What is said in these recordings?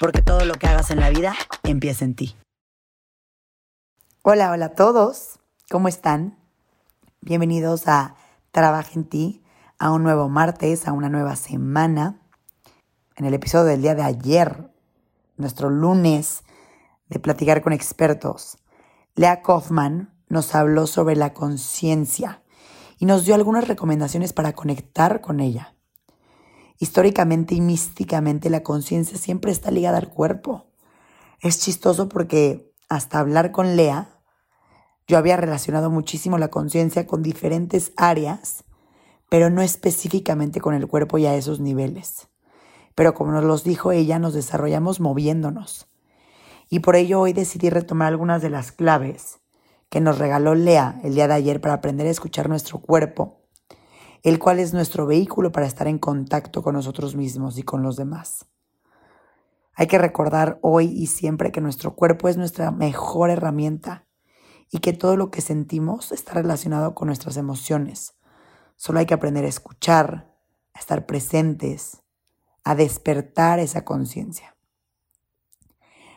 Porque todo lo que hagas en la vida empieza en ti. Hola, hola a todos. ¿Cómo están? Bienvenidos a Trabaja en ti, a un nuevo martes, a una nueva semana. En el episodio del día de ayer, nuestro lunes de platicar con expertos, Lea Kaufman nos habló sobre la conciencia y nos dio algunas recomendaciones para conectar con ella. Históricamente y místicamente la conciencia siempre está ligada al cuerpo. Es chistoso porque hasta hablar con Lea yo había relacionado muchísimo la conciencia con diferentes áreas, pero no específicamente con el cuerpo y a esos niveles. Pero como nos los dijo ella, nos desarrollamos moviéndonos. Y por ello hoy decidí retomar algunas de las claves que nos regaló Lea el día de ayer para aprender a escuchar nuestro cuerpo, el cual es nuestro vehículo para estar en contacto con nosotros mismos y con los demás. Hay que recordar hoy y siempre que nuestro cuerpo es nuestra mejor herramienta y que todo lo que sentimos está relacionado con nuestras emociones. Solo hay que aprender a escuchar, a estar presentes, a despertar esa conciencia.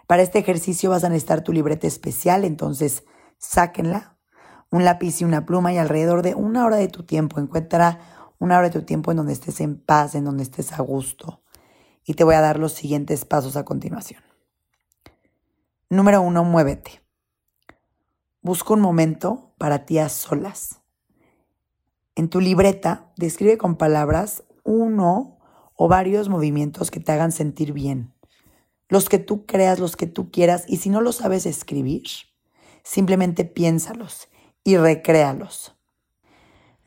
Para este ejercicio vas a necesitar tu libreta especial, entonces sáquenla, un lápiz y una pluma y alrededor de una hora de tu tiempo. Encuentra una hora de tu tiempo en donde estés en paz, en donde estés a gusto. Y te voy a dar los siguientes pasos a continuación. Número uno, muévete. Busca un momento para ti a solas. En tu libreta, describe con palabras uno o varios movimientos que te hagan sentir bien. Los que tú creas, los que tú quieras, y si no lo sabes escribir, simplemente piénsalos y recréalos.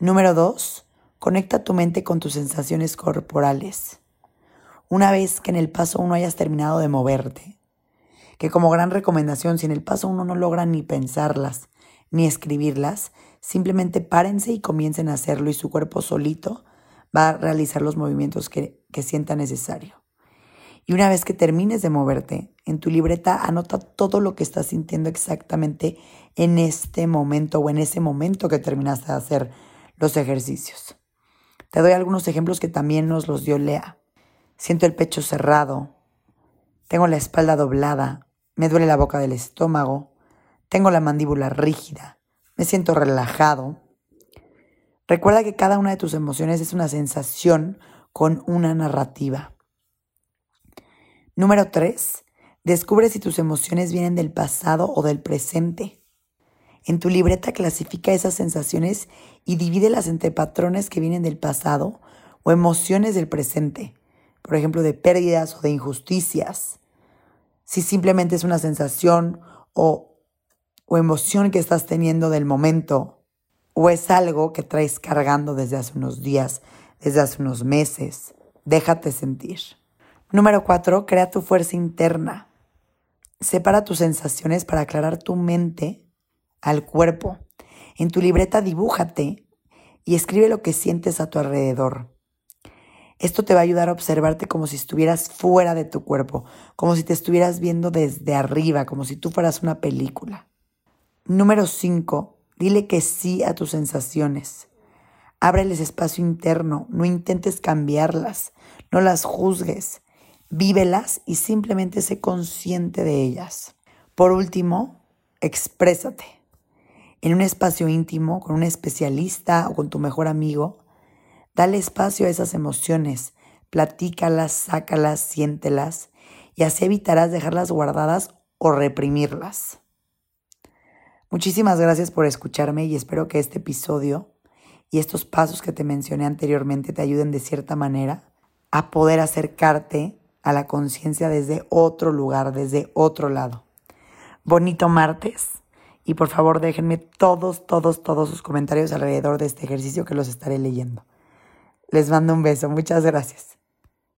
Número dos, conecta tu mente con tus sensaciones corporales. Una vez que en el paso uno hayas terminado de moverte, que como gran recomendación, si en el paso uno no logra ni pensarlas ni escribirlas, simplemente párense y comiencen a hacerlo y su cuerpo solito va a realizar los movimientos que, que sienta necesario. Y una vez que termines de moverte, en tu libreta anota todo lo que estás sintiendo exactamente en este momento o en ese momento que terminaste de hacer los ejercicios. Te doy algunos ejemplos que también nos los dio Lea. Siento el pecho cerrado, tengo la espalda doblada, me duele la boca del estómago, tengo la mandíbula rígida, me siento relajado. Recuerda que cada una de tus emociones es una sensación con una narrativa. Número 3. Descubre si tus emociones vienen del pasado o del presente. En tu libreta clasifica esas sensaciones y divídelas entre patrones que vienen del pasado o emociones del presente, por ejemplo, de pérdidas o de injusticias si simplemente es una sensación o, o emoción que estás teniendo del momento, o es algo que traes cargando desde hace unos días, desde hace unos meses. Déjate sentir. Número cuatro, crea tu fuerza interna. Separa tus sensaciones para aclarar tu mente al cuerpo. En tu libreta dibújate y escribe lo que sientes a tu alrededor. Esto te va a ayudar a observarte como si estuvieras fuera de tu cuerpo, como si te estuvieras viendo desde arriba, como si tú fueras una película. Número 5. Dile que sí a tus sensaciones. Ábreles espacio interno, no intentes cambiarlas, no las juzgues, vívelas y simplemente sé consciente de ellas. Por último, exprésate. En un espacio íntimo, con un especialista o con tu mejor amigo, Dale espacio a esas emociones, platícalas, sácalas, siéntelas y así evitarás dejarlas guardadas o reprimirlas. Muchísimas gracias por escucharme y espero que este episodio y estos pasos que te mencioné anteriormente te ayuden de cierta manera a poder acercarte a la conciencia desde otro lugar, desde otro lado. Bonito martes y por favor déjenme todos, todos, todos sus comentarios alrededor de este ejercicio que los estaré leyendo. Les mando un beso. Muchas gracias.